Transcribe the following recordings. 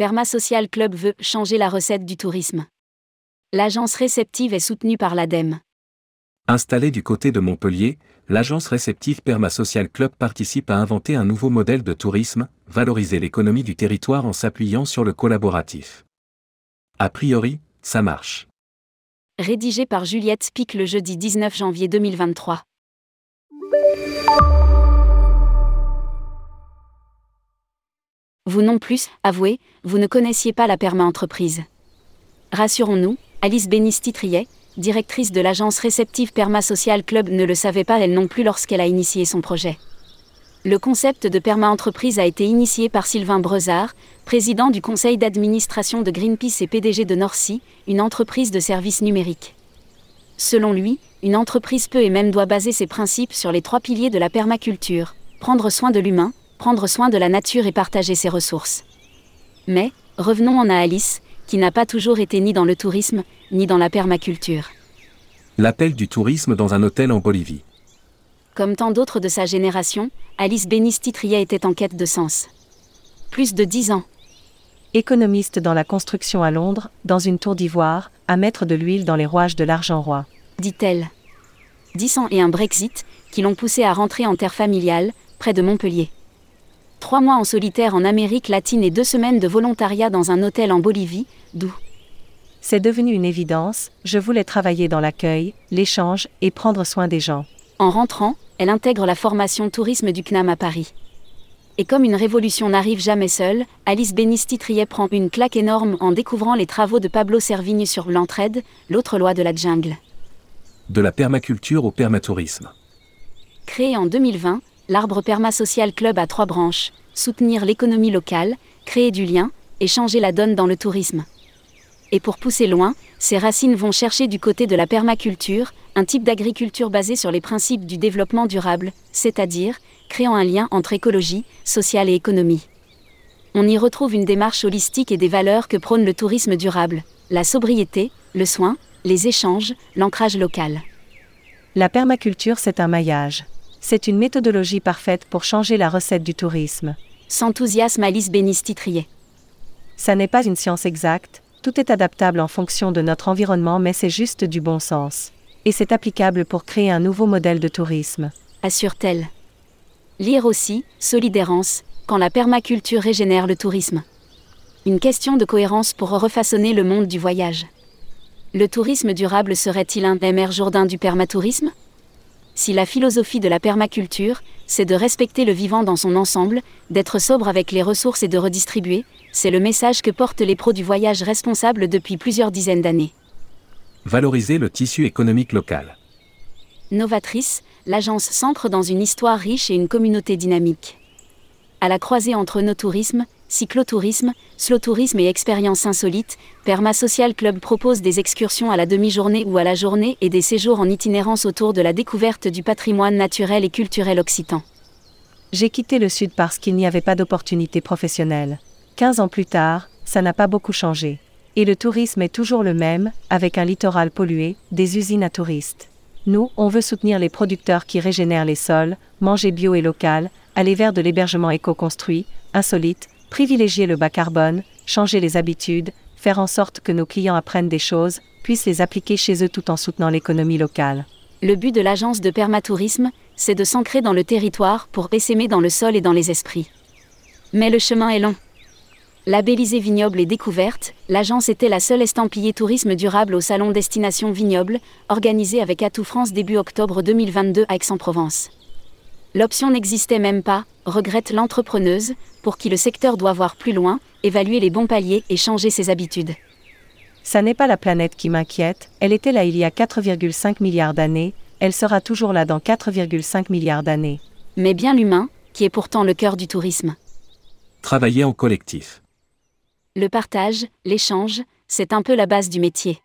Perma Social Club veut changer la recette du tourisme. L'agence réceptive est soutenue par l'ADEME. Installée du côté de Montpellier, l'agence réceptive Perma Social Club participe à inventer un nouveau modèle de tourisme, valoriser l'économie du territoire en s'appuyant sur le collaboratif. A priori, ça marche. Rédigé par Juliette Spic le jeudi 19 janvier 2023. Vous non plus, avouez, vous ne connaissiez pas la perma-entreprise. Rassurons-nous, Alice Bénisti-Triet, directrice de l'agence réceptive Perma Social Club, ne le savait pas elle non plus lorsqu'elle a initié son projet. Le concept de perma-entreprise a été initié par Sylvain Brezard, président du conseil d'administration de Greenpeace et PDG de Norcy, une entreprise de services numériques. Selon lui, une entreprise peut et même doit baser ses principes sur les trois piliers de la permaculture prendre soin de l'humain, prendre soin de la nature et partager ses ressources. Mais, revenons en à Alice, qui n'a pas toujours été ni dans le tourisme, ni dans la permaculture. L'appel du tourisme dans un hôtel en Bolivie. Comme tant d'autres de sa génération, Alice Bénisti-Triet était en quête de sens. Plus de dix ans. Économiste dans la construction à Londres, dans une tour d'ivoire, à mettre de l'huile dans les rouages de l'argent roi. Dit-elle. Dix ans et un Brexit, qui l'ont poussé à rentrer en terre familiale, près de Montpellier. Trois mois en solitaire en Amérique latine et deux semaines de volontariat dans un hôtel en Bolivie, d'où C'est devenu une évidence, je voulais travailler dans l'accueil, l'échange et prendre soin des gens. En rentrant, elle intègre la formation tourisme du CNAM à Paris. Et comme une révolution n'arrive jamais seule, Alice Bénisti-Triet prend une claque énorme en découvrant les travaux de Pablo Servigne sur l'entraide, l'autre loi de la jungle. De la permaculture au permatourisme. Créé en 2020, l'arbre Perma Social Club a trois branches soutenir l'économie locale, créer du lien et changer la donne dans le tourisme. Et pour pousser loin, ses racines vont chercher du côté de la permaculture, un type d'agriculture basé sur les principes du développement durable, c'est-à-dire créant un lien entre écologie, social et économie. On y retrouve une démarche holistique et des valeurs que prône le tourisme durable, la sobriété, le soin, les échanges, l'ancrage local. La permaculture, c'est un maillage. C'est une méthodologie parfaite pour changer la recette du tourisme. S'enthousiasme Alice Bénisti-Trier. Ça n'est pas une science exacte, tout est adaptable en fonction de notre environnement, mais c'est juste du bon sens. Et c'est applicable pour créer un nouveau modèle de tourisme. Assure-t-elle. Lire aussi, Solidérance, quand la permaculture régénère le tourisme. Une question de cohérence pour refaçonner le monde du voyage. Le tourisme durable serait-il un MR Jourdain du permatourisme? Si la philosophie de la permaculture, c'est de respecter le vivant dans son ensemble, d'être sobre avec les ressources et de redistribuer, c'est le message que portent les pros du voyage responsables depuis plusieurs dizaines d'années. Valoriser le tissu économique local. Novatrice, l'agence s'ancre dans une histoire riche et une communauté dynamique. À la croisée entre no tourisme, cyclotourisme, slow-tourisme et expériences insolites, Perma Social Club propose des excursions à la demi-journée ou à la journée et des séjours en itinérance autour de la découverte du patrimoine naturel et culturel occitan. J'ai quitté le Sud parce qu'il n'y avait pas d'opportunité professionnelle. 15 ans plus tard, ça n'a pas beaucoup changé. Et le tourisme est toujours le même, avec un littoral pollué, des usines à touristes. Nous, on veut soutenir les producteurs qui régénèrent les sols, manger bio et local, aller vers de l'hébergement éco-construit, insolite, privilégier le bas carbone, changer les habitudes, faire en sorte que nos clients apprennent des choses, puissent les appliquer chez eux tout en soutenant l'économie locale. Le but de l'agence de permatourisme, c'est de s'ancrer dans le territoire pour essaimer dans le sol et dans les esprits. Mais le chemin est long. Labellisée Vignoble et Découverte, l'agence était la seule estampillée tourisme durable au salon Destination Vignoble, organisé avec Atout France début octobre 2022 à Aix-en-Provence. L'option n'existait même pas, regrette l'entrepreneuse, pour qui le secteur doit voir plus loin, évaluer les bons paliers et changer ses habitudes. Ça n'est pas la planète qui m'inquiète, elle était là il y a 4,5 milliards d'années, elle sera toujours là dans 4,5 milliards d'années. Mais bien l'humain, qui est pourtant le cœur du tourisme. Travailler en collectif. Le partage, l'échange, c'est un peu la base du métier.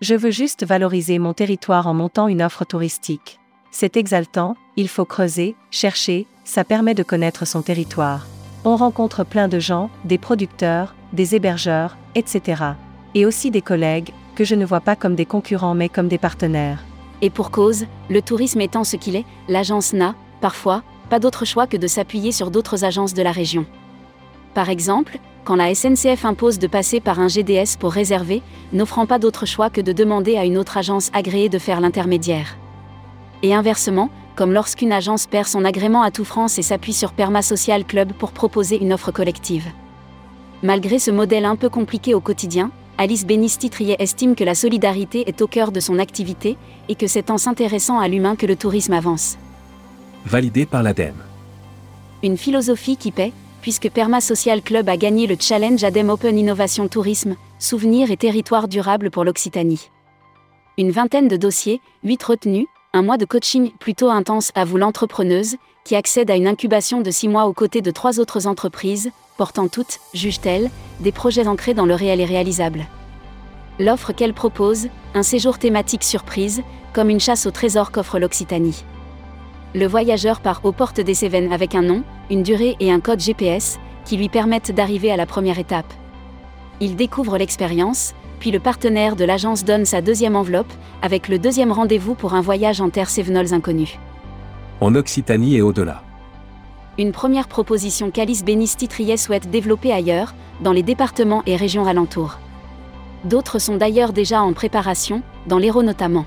Je veux juste valoriser mon territoire en montant une offre touristique. C'est exaltant, il faut creuser, chercher, ça permet de connaître son territoire. On rencontre plein de gens, des producteurs, des hébergeurs, etc. Et aussi des collègues, que je ne vois pas comme des concurrents mais comme des partenaires. Et pour cause, le tourisme étant ce qu'il est, l'agence n'a, parfois, pas d'autre choix que de s'appuyer sur d'autres agences de la région. Par exemple, quand la SNCF impose de passer par un GDS pour réserver, n'offrant pas d'autre choix que de demander à une autre agence agréée de faire l'intermédiaire. Et inversement, comme lorsqu'une agence perd son agrément à tout France et s'appuie sur Perma Social Club pour proposer une offre collective. Malgré ce modèle un peu compliqué au quotidien, Alice Bénisti-Triet estime que la solidarité est au cœur de son activité et que c'est en s'intéressant à l'humain que le tourisme avance. Validé par l'ADEME. Une philosophie qui paie, puisque Perma Social Club a gagné le challenge ADEME Open Innovation Tourisme, Souvenirs et Territoires Durables pour l'Occitanie. Une vingtaine de dossiers, 8 retenus, un mois de coaching plutôt intense à vous l'entrepreneuse, qui accède à une incubation de 6 mois aux côtés de trois autres entreprises, portant toutes, juge-t-elle, des projets ancrés dans le réel et réalisable. L'offre qu'elle propose, un séjour thématique surprise, comme une chasse au trésor qu'offre l'Occitanie. Le voyageur part aux portes des Cévennes avec un nom, une durée et un code GPS, qui lui permettent d'arriver à la première étape. Il découvre l'expérience, puis le partenaire de l'agence donne sa deuxième enveloppe, avec le deuxième rendez-vous pour un voyage en terre sévenols inconnus. En Occitanie et au-delà. Une première proposition qu'Alice Bénisti-Triet souhaite développer ailleurs, dans les départements et régions alentours. D'autres sont d'ailleurs déjà en préparation, dans l'Hérault notamment.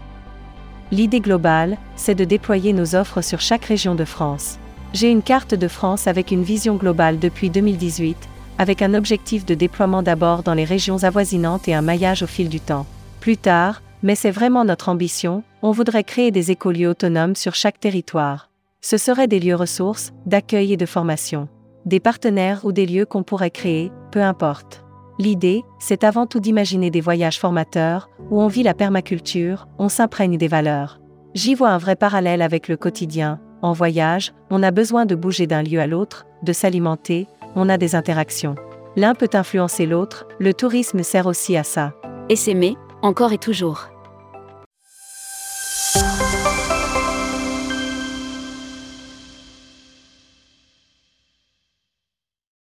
L'idée globale, c'est de déployer nos offres sur chaque région de France. J'ai une carte de France avec une vision globale depuis 2018, avec un objectif de déploiement d'abord dans les régions avoisinantes et un maillage au fil du temps. Plus tard, mais c'est vraiment notre ambition, on voudrait créer des écolieux autonomes sur chaque territoire. Ce seraient des lieux ressources, d'accueil et de formation. Des partenaires ou des lieux qu'on pourrait créer, peu importe. L'idée, c'est avant tout d'imaginer des voyages formateurs, où on vit la permaculture, on s'imprègne des valeurs. J'y vois un vrai parallèle avec le quotidien. En voyage, on a besoin de bouger d'un lieu à l'autre, de s'alimenter, on a des interactions. L'un peut influencer l'autre, le tourisme sert aussi à ça. Et s'aimer, encore et toujours.